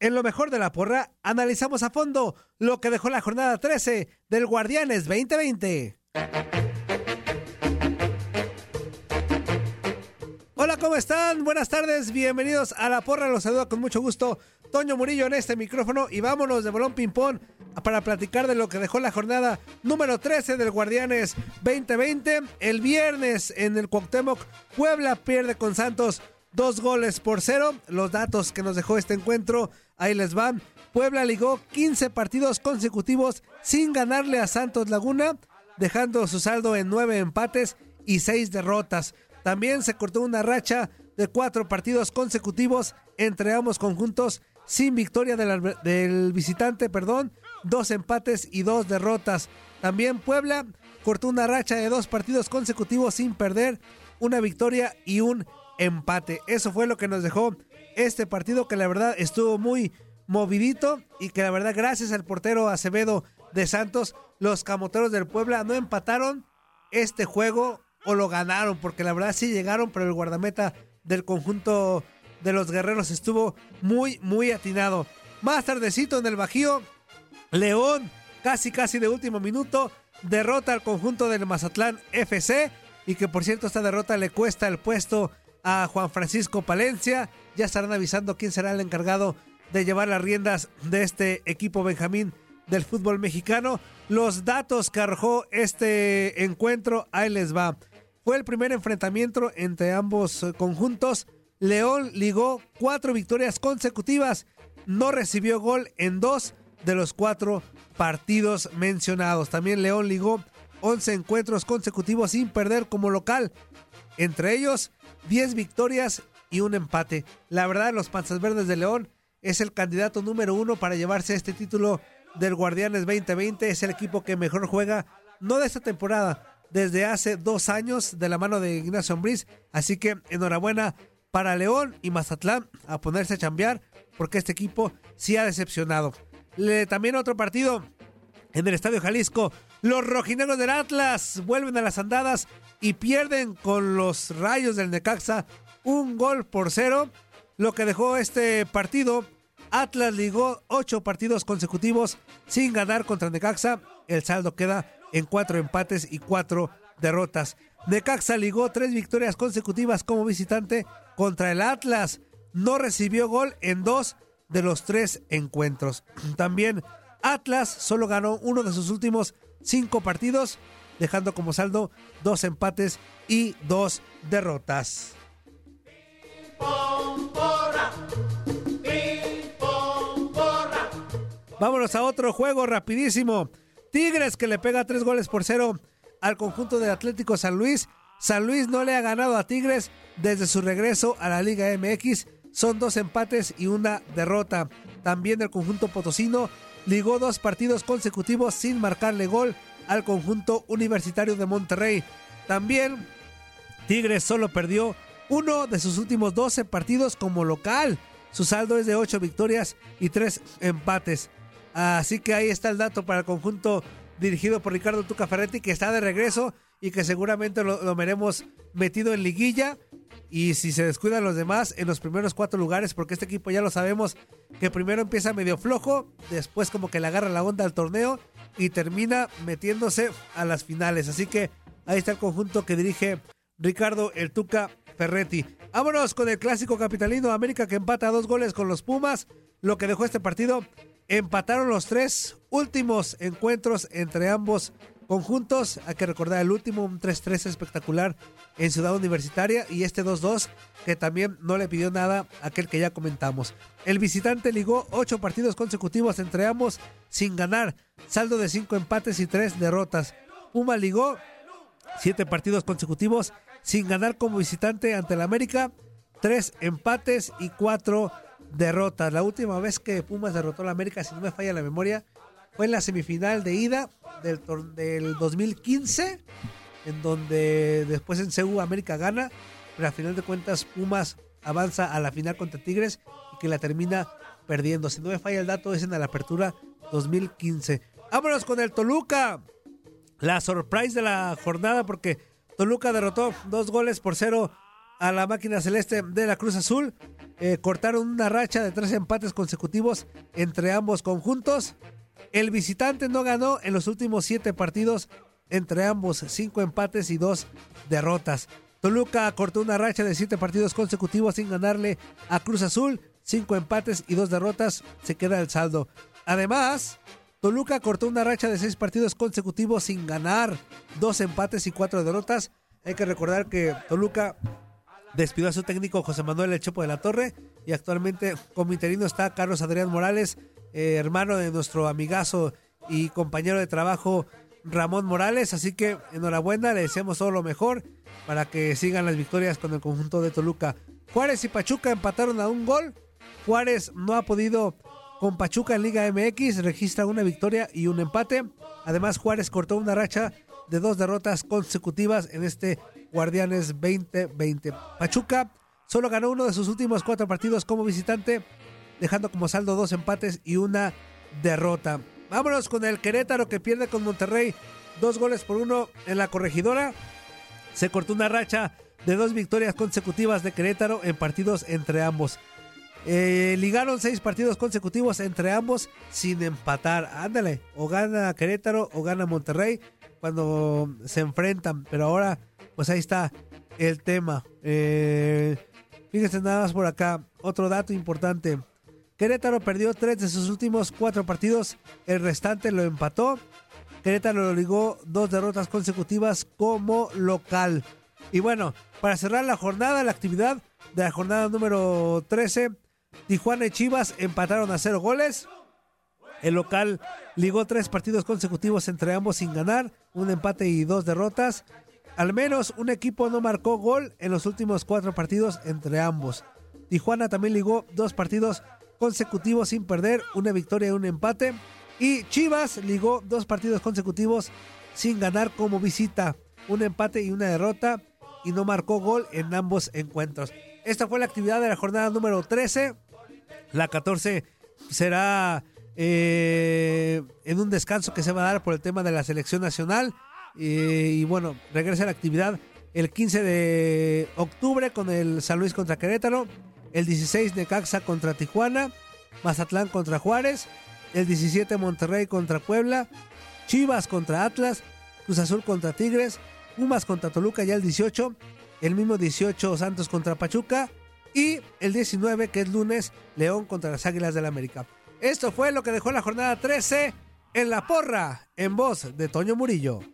En lo mejor de la porra, analizamos a fondo lo que dejó la jornada 13 del Guardianes 2020. Hola, ¿cómo están? Buenas tardes, bienvenidos a la porra. Los saluda con mucho gusto Toño Murillo en este micrófono y vámonos de bolón ping-pong para platicar de lo que dejó la jornada número 13 del Guardianes 2020. El viernes en el Cuauhtémoc, Puebla pierde con Santos dos goles por cero. Los datos que nos dejó este encuentro, ahí les van. Puebla ligó 15 partidos consecutivos sin ganarle a Santos Laguna, dejando su saldo en 9 empates y 6 derrotas. También se cortó una racha de cuatro partidos consecutivos entre ambos conjuntos sin victoria del, del visitante, perdón, dos empates y dos derrotas. También Puebla cortó una racha de dos partidos consecutivos sin perder, una victoria y un empate. Eso fue lo que nos dejó este partido que la verdad estuvo muy movidito y que la verdad gracias al portero Acevedo de Santos, los camoteros del Puebla no empataron este juego o lo ganaron porque la verdad sí llegaron, pero el guardameta del conjunto de los guerreros estuvo muy muy atinado. Más tardecito en el Bajío, León casi casi de último minuto derrota al conjunto del Mazatlán FC y que por cierto esta derrota le cuesta el puesto a Juan Francisco Palencia. Ya estarán avisando quién será el encargado de llevar las riendas de este equipo Benjamín del fútbol mexicano. Los datos que arrojó este encuentro, ahí les va. Fue el primer enfrentamiento entre ambos conjuntos. León ligó cuatro victorias consecutivas. No recibió gol en dos de los cuatro partidos mencionados. También León ligó 11 encuentros consecutivos sin perder como local. Entre ellos, 10 victorias y un empate. La verdad, los Panzas Verdes de León es el candidato número uno para llevarse este título del Guardianes 2020. Es el equipo que mejor juega, no de esta temporada, desde hace dos años de la mano de Ignacio Ambriz. Así que enhorabuena para León y Mazatlán a ponerse a chambear porque este equipo sí ha decepcionado. También otro partido en el Estadio Jalisco. Los rojineros del Atlas vuelven a las andadas y pierden con los rayos del Necaxa un gol por cero. Lo que dejó este partido, Atlas ligó ocho partidos consecutivos sin ganar contra Necaxa. El saldo queda en cuatro empates y cuatro derrotas. Necaxa ligó tres victorias consecutivas como visitante contra el Atlas. No recibió gol en dos de los tres encuentros. También Atlas solo ganó uno de sus últimos cinco partidos, dejando como saldo dos empates y dos derrotas. Vámonos a otro juego rapidísimo. Tigres que le pega tres goles por cero al conjunto del Atlético San Luis. San Luis no le ha ganado a Tigres desde su regreso a la Liga MX. Son dos empates y una derrota. También el conjunto potosino ligó dos partidos consecutivos sin marcarle gol al conjunto universitario de Monterrey. También Tigres solo perdió uno de sus últimos 12 partidos como local. Su saldo es de 8 victorias y 3 empates. Así que ahí está el dato para el conjunto dirigido por Ricardo Tuca Ferretti, que está de regreso y que seguramente lo, veremos metido en liguilla. Y si se descuidan los demás, en los primeros cuatro lugares, porque este equipo ya lo sabemos, que primero empieza medio flojo, después como que le agarra la onda al torneo y termina metiéndose a las finales. Así que ahí está el conjunto que dirige Ricardo El Tuca Ferretti. Vámonos con el clásico capitalino América que empata dos goles con los Pumas. Lo que dejó este partido Empataron los tres últimos encuentros entre ambos conjuntos. Hay que recordar el último, un 3-3 espectacular en Ciudad Universitaria y este 2-2 que también no le pidió nada a aquel que ya comentamos. El visitante ligó ocho partidos consecutivos entre ambos sin ganar, saldo de cinco empates y tres derrotas. Puma ligó siete partidos consecutivos sin ganar como visitante ante el América, tres empates y cuatro derrotas. La última vez que Pumas derrotó a la América, si no me falla la memoria, fue en la semifinal de ida del, del 2015, en donde después en CEU América gana, pero a final de cuentas Pumas avanza a la final contra Tigres y que la termina perdiendo. Si no me falla el dato, es en la apertura 2015. Vámonos con el Toluca. La surprise de la jornada porque Toluca derrotó dos goles por cero a la máquina celeste de la Cruz Azul. Eh, cortaron una racha de tres empates consecutivos entre ambos conjuntos. El visitante no ganó en los últimos siete partidos entre ambos, cinco empates y dos derrotas. Toluca cortó una racha de siete partidos consecutivos sin ganarle a Cruz Azul, cinco empates y dos derrotas, se queda el saldo. Además, Toluca cortó una racha de seis partidos consecutivos sin ganar, dos empates y cuatro derrotas. Hay que recordar que Toluca despidió a su técnico José Manuel El Chepo de la Torre y actualmente como interino está Carlos Adrián Morales, eh, hermano de nuestro amigazo y compañero de trabajo Ramón Morales. Así que enhorabuena, le deseamos todo lo mejor para que sigan las victorias con el conjunto de Toluca. Juárez y Pachuca empataron a un gol. Juárez no ha podido con Pachuca en Liga MX, registra una victoria y un empate. Además, Juárez cortó una racha de dos derrotas consecutivas en este Guardianes 2020. Pachuca solo ganó uno de sus últimos cuatro partidos como visitante, dejando como saldo dos empates y una derrota. Vámonos con el Querétaro que pierde con Monterrey dos goles por uno en la corregidora. Se cortó una racha de dos victorias consecutivas de Querétaro en partidos entre ambos. Eh, ligaron seis partidos consecutivos entre ambos sin empatar. Ándale, o gana Querétaro o gana Monterrey cuando se enfrentan. Pero ahora pues ahí está el tema. Eh, fíjense nada más por acá. Otro dato importante. Querétaro perdió tres de sus últimos cuatro partidos. El restante lo empató. Querétaro ligó dos derrotas consecutivas como local. Y bueno, para cerrar la jornada, la actividad de la jornada número 13, Tijuana y Chivas empataron a cero goles. El local ligó tres partidos consecutivos entre ambos sin ganar, un empate y dos derrotas. Al menos un equipo no marcó gol en los últimos cuatro partidos entre ambos. Tijuana también ligó dos partidos consecutivos sin perder, una victoria y un empate. Y Chivas ligó dos partidos consecutivos sin ganar como visita, un empate y una derrota, y no marcó gol en ambos encuentros. Esta fue la actividad de la jornada número 13. La 14 será eh, en un descanso que se va a dar por el tema de la selección nacional. Y bueno, regresa la actividad el 15 de octubre con el San Luis contra Querétaro, el 16 Necaxa contra Tijuana, Mazatlán contra Juárez, el 17 Monterrey contra Puebla, Chivas contra Atlas, Cruz Azul contra Tigres, Pumas contra Toluca ya el 18, el mismo 18 Santos contra Pachuca y el 19 que es lunes León contra las Águilas del América. Esto fue lo que dejó la jornada 13 en la porra en voz de Toño Murillo.